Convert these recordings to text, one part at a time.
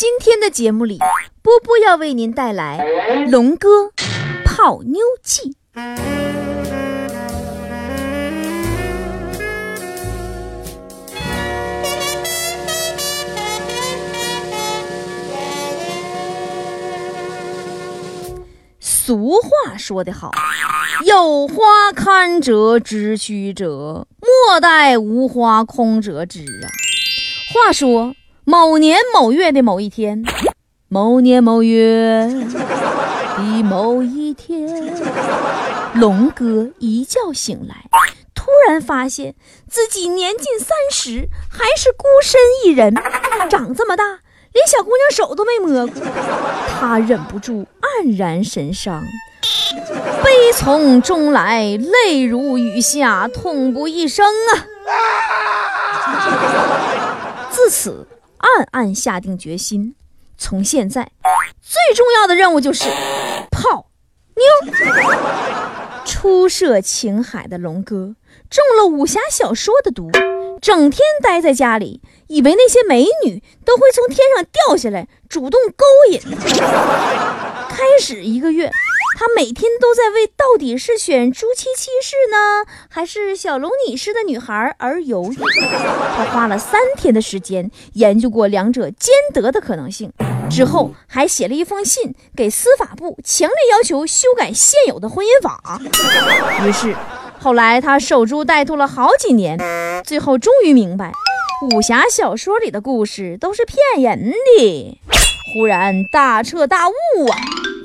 今天的节目里，波波要为您带来《龙哥泡妞记》。俗话说得好，有花堪折直须折，莫待无花空折枝啊。话说某年某月的某一天，某年某月的某一天，龙哥一觉醒来，突然发现自己年近三十，还是孤身一人，长这么大。连小姑娘手都没摸过，他忍不住黯然神伤，悲从中来，泪如雨下，痛不欲生啊！自此，暗暗下定决心，从现在最重要的任务就是泡妞。初涉情海的龙哥中了武侠小说的毒。整天待在家里，以为那些美女都会从天上掉下来，主动勾引。开始一个月，他每天都在为到底是选朱七七式呢，还是小龙女式的女孩而犹豫。他花了三天的时间研究过两者兼得的可能性，之后还写了一封信给司法部，强烈要求修改现有的婚姻法。于是。后来他守株待兔了好几年，最后终于明白，武侠小说里的故事都是骗人的。忽然大彻大悟啊，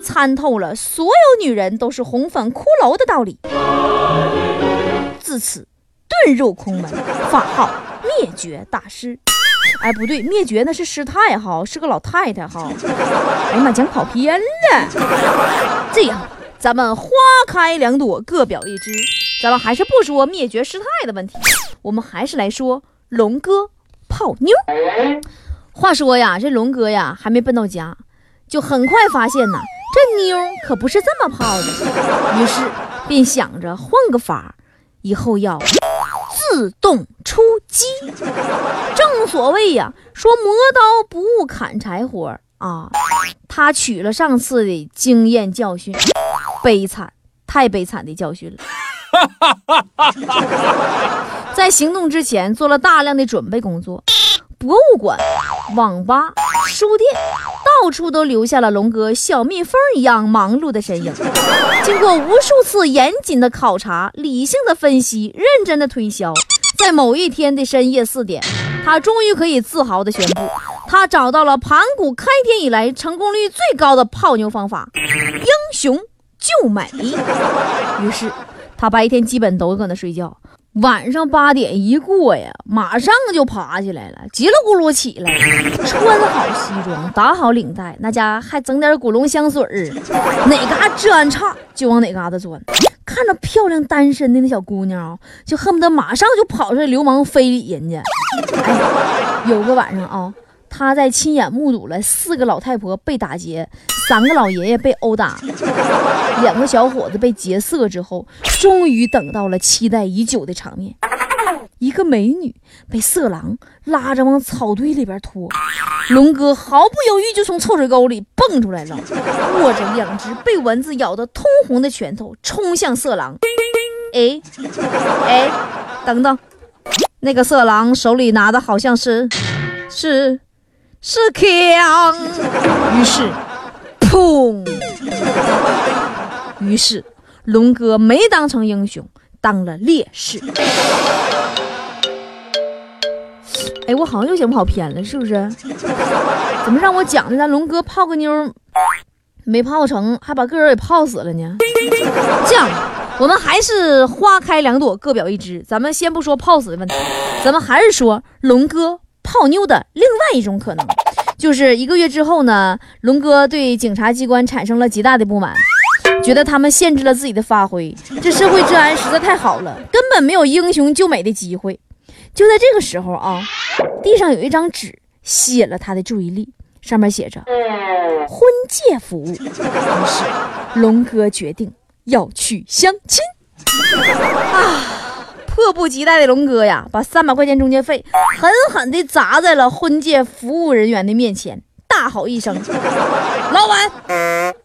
参透了所有女人都是红粉骷髅的道理。自此遁入空门，法号灭绝大师。哎，不对，灭绝那是师太哈，是个老太太哈。哎呀妈，讲跑偏了。这样，咱们花开两朵，各表一枝。咱们还是不说灭绝师太的问题，我们还是来说龙哥泡妞。话说呀，这龙哥呀还没奔到家，就很快发现呐，这妞可不是这么泡的，于是便想着换个法，以后要自动出击。正所谓呀，说磨刀不误砍柴活啊，他取了上次的经验教训，悲惨，太悲惨的教训了。在行动之前做了大量的准备工作，博物馆、网吧、书店，到处都留下了龙哥小蜜蜂一样忙碌的身影。经过无数次严谨的考察、理性的分析、认真的推销，在某一天的深夜四点，他终于可以自豪地宣布，他找到了盘古开天以来成功率最高的泡妞方法——英雄救美。于是。他白天基本都搁那睡觉，晚上八点一过呀，马上就爬起来了，叽里咕噜起来，穿好西装，打好领带，那家还整点古龙香水儿，哪嘎治安差就往哪嘎达钻。看着漂亮单身的那小姑娘啊，就恨不得马上就跑出来流氓非礼人家。哎，有个晚上啊。他在亲眼目睹了四个老太婆被打劫，三个老爷爷被殴打，两个小伙子被劫色之后，终于等到了期待已久的场面：一个美女被色狼拉着往草堆里边拖，龙哥毫不犹豫就从臭水沟里蹦出来了，握着两只被蚊子咬得通红的拳头冲向色狼。哎哎，等等，那个色狼手里拿的好像是是。是枪，于是，砰！于是，龙哥没当成英雄，当了烈士。哎，我好像又想跑偏了，是不是？怎么让我讲的咱龙哥泡个妞没泡成，还把个人给泡死了呢？这样，我们还是花开两朵，各表一枝。咱们先不说泡死的问题，咱们还是说龙哥。泡妞的另外一种可能，就是一个月之后呢，龙哥对警察机关产生了极大的不满，觉得他们限制了自己的发挥，这社会治安实在太好了，根本没有英雄救美的机会。就在这个时候啊，地上有一张纸吸引了他的注意力，上面写着“婚介服务”。于是，龙哥决定要去相亲。啊，迫不及待的龙哥呀，把三百块钱中介费狠狠地砸在了婚介服务人员的面前，大吼一声：“老板，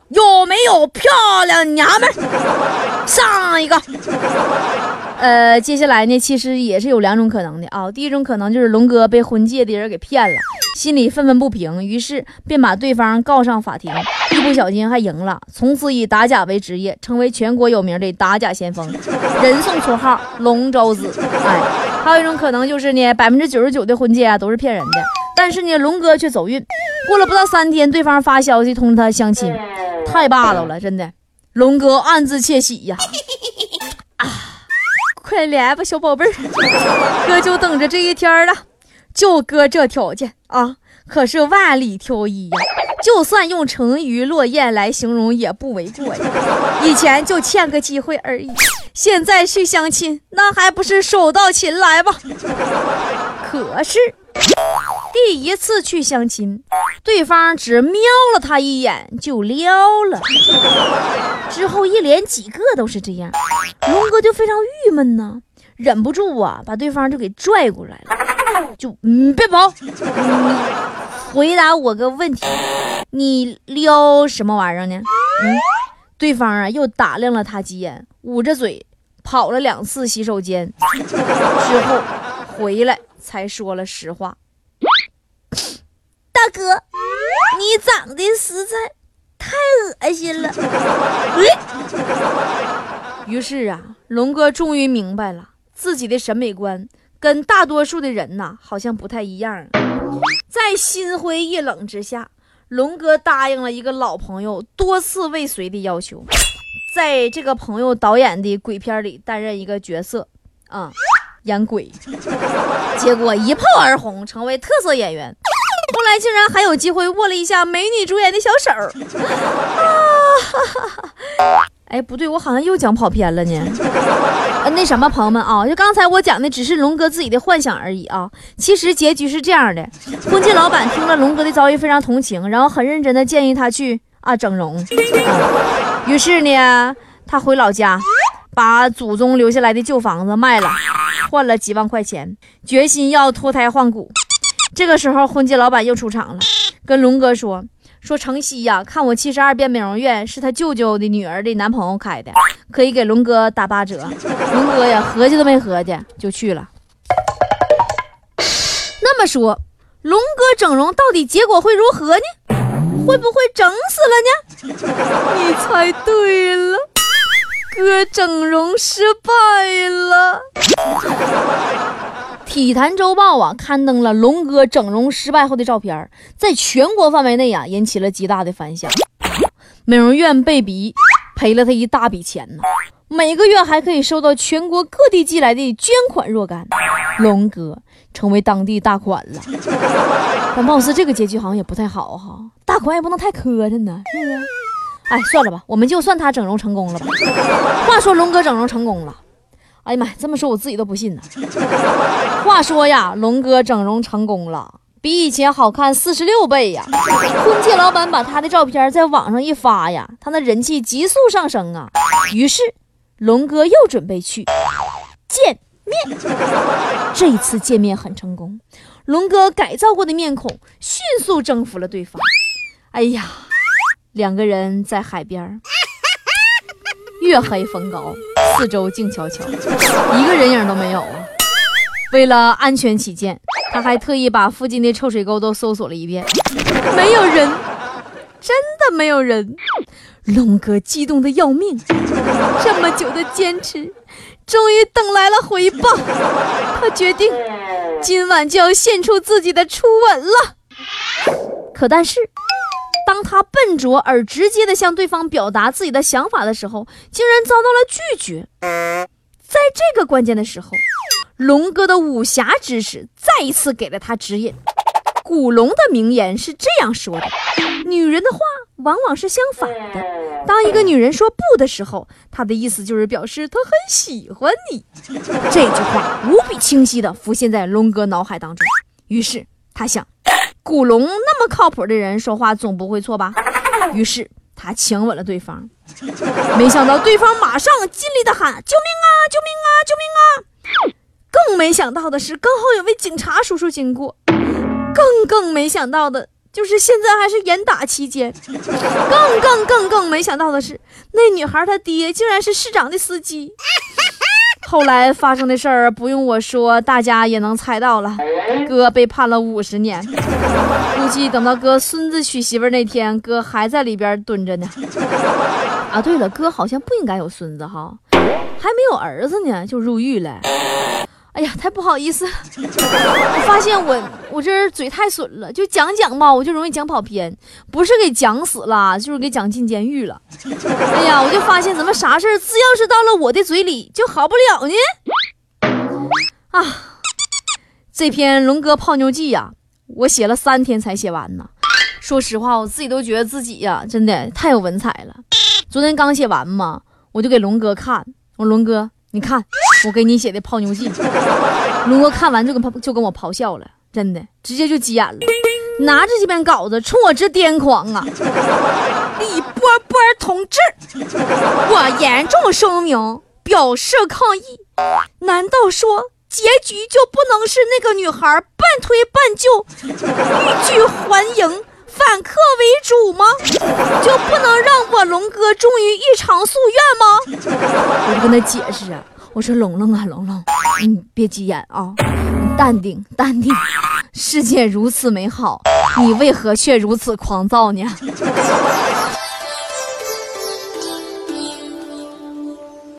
有没有漂亮娘们？上一个！”呃，接下来呢，其实也是有两种可能的啊。第一种可能就是龙哥被婚介的人给骗了，心里愤愤不平，于是便把对方告上法庭，一不小心还赢了，从此以打假为职业，成为全国有名的打假先锋，人送绰号“龙舟子”。哎，还有一种可能就是呢，百分之九十九的婚介啊都是骗人的，但是呢，龙哥却走运，过了不到三天，对方发消息通知他相亲，太霸道了，真的，龙哥暗自窃喜呀。啊 快来吧，小宝贝儿，哥就等着这一天了。就哥这条件啊，可是万里挑一呀！就算用沉鱼落雁来形容也不为过呀。以前就欠个机会而已，现在去相亲，那还不是手到擒来吗？可是第一次去相亲，对方只瞄了他一眼就撩了。之后一连几个都是这样，龙哥就非常郁闷呢，忍不住啊，把对方就给拽过来了，就嗯别跑，你回答我个问题，你撩什么玩意儿呢？嗯，对方啊又打量了他几眼，捂着嘴跑了两次洗手间，之后回来才说了实话，大哥，你长得实在。太恶心了！于是啊，龙哥终于明白了自己的审美观跟大多数的人呐，好像不太一样。在心灰意冷之下，龙哥答应了一个老朋友多次未遂的要求，在这个朋友导演的鬼片里担任一个角色，啊，演鬼。结果一炮而红，成为特色演员。后来竟然还有机会握了一下美女主演的小手啊！哎，不对，我好像又讲跑偏了呢。那什么，朋友们啊，就刚才我讲的只是龙哥自己的幻想而已啊。其实结局是这样的：婚介老板听了龙哥的遭遇，非常同情，然后很认真的建议他去啊整容。于是呢，他回老家，把祖宗留下来的旧房子卖了，换了几万块钱，决心要脱胎换骨。这个时候，婚介老板又出场了，跟龙哥说：“说城西呀，看我七十二变美容院是他舅舅的女儿的男朋友开的，可以给龙哥打八折。”龙哥呀，合计都没合计就去了。那么说，龙哥整容到底结果会如何呢？会不会整死了呢？你猜对了，哥整容失败了。体坛周报啊，刊登了龙哥整容失败后的照片，在全国范围内啊，引起了极大的反响。美容院被逼赔了他一大笔钱呢，每个月还可以收到全国各地寄来的捐款若干。龙哥成为当地大款了，但貌似这个结局好像也不太好哈，大款也不能太磕碜呢，是不是？哎，算了吧，我们就算他整容成功了吧。话说龙哥整容成功了。哎呀妈呀，这么说我自己都不信呢。话说呀，龙哥整容成功了，比以前好看四十六倍呀。婚介老板把他的照片在网上一发呀，他那人气急速上升啊。于是龙哥又准备去见面。这一次见面很成功，龙哥改造过的面孔迅速征服了对方。哎呀，两个人在海边。月黑风高，四周静悄悄，一个人影都没有啊！为了安全起见，他还特意把附近的臭水沟都搜索了一遍，没有人，真的没有人。龙哥激动的要命，这么久的坚持，终于等来了回报。他决定今晚就要献出自己的初吻了。可但是。当他笨拙而直接的向对方表达自己的想法的时候，竟然遭到了拒绝。在这个关键的时候，龙哥的武侠知识再一次给了他指引。古龙的名言是这样说的：女人的话往往是相反的。当一个女人说不的时候，她的意思就是表示她很喜欢你。这句话无比清晰地浮现在龙哥脑海当中。于是他想，古龙那么靠谱的人，说话总不会错吧？于是他亲吻了对方。没想到对方马上尽力的喊：“救命啊！救命啊！救命啊！”更没想到的是，刚好有位警察叔叔经过。更更没想到的就是现在还是严打期间。更更更更没想到的是，那女孩她爹竟然是市长的司机。后来发生的事儿不用我说，大家也能猜到了。哥被判了五十年，估计等到哥孙子娶媳妇那天，哥还在里边蹲着呢。啊，对了，哥好像不应该有孙子哈，还没有儿子呢就入狱了。哎呀，太不好意思！我发现我我这嘴太损了，就讲讲吧，我就容易讲跑偏，不是给讲死了，就是给讲进监狱了。哎呀，我就发现怎么啥事儿，只要是到了我的嘴里就好不了呢？啊，这篇龙哥泡妞记呀，我写了三天才写完呢。说实话，我自己都觉得自己呀，真的太有文采了。昨天刚写完嘛，我就给龙哥看，我龙哥，你看。我给你写的泡妞记，龙哥看完就跟就跟我咆哮了，真的直接就急眼了，拿着这篇稿子冲我直癫狂啊！李波波同志，我严重声明，表示抗议。难道说结局就不能是那个女孩半推半就，欲拒还迎，反客为主吗？就不能让我龙哥终于一偿夙愿吗？我就跟他解释啊。我说龙龙啊，龙龙，你别急眼啊，你淡定淡定。世界如此美好，你为何却如此狂躁呢？